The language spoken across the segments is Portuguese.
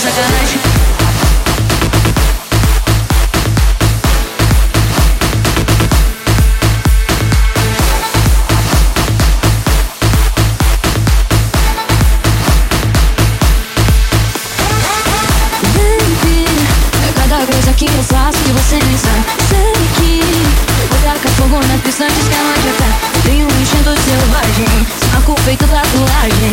sacanagem. coisa que eu faço que você nem sabe Sei que vou taca fogo na pista antes que ela já tá Tenho um A selvagem Saco feito tatuagem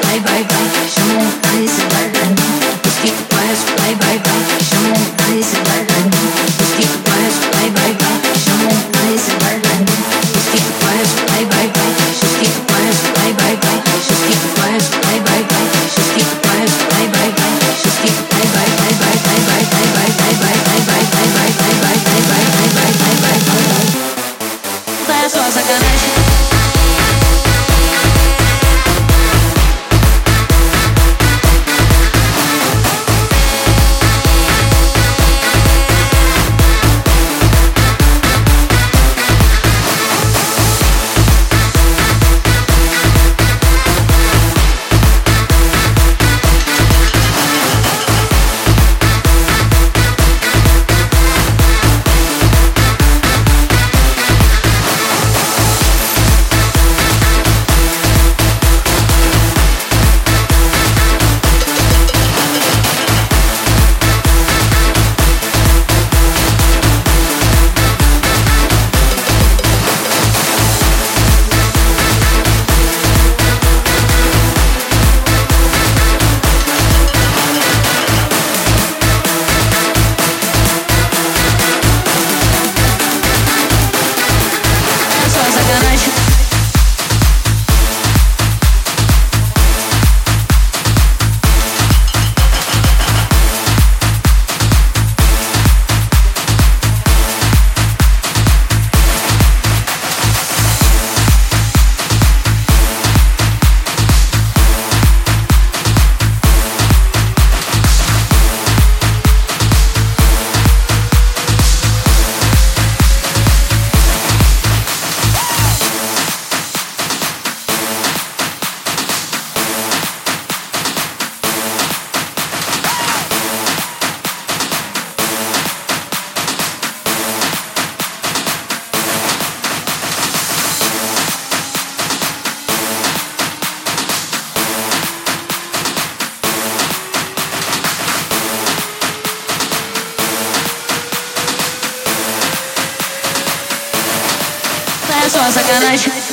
bye bye bye. é só sacanagem.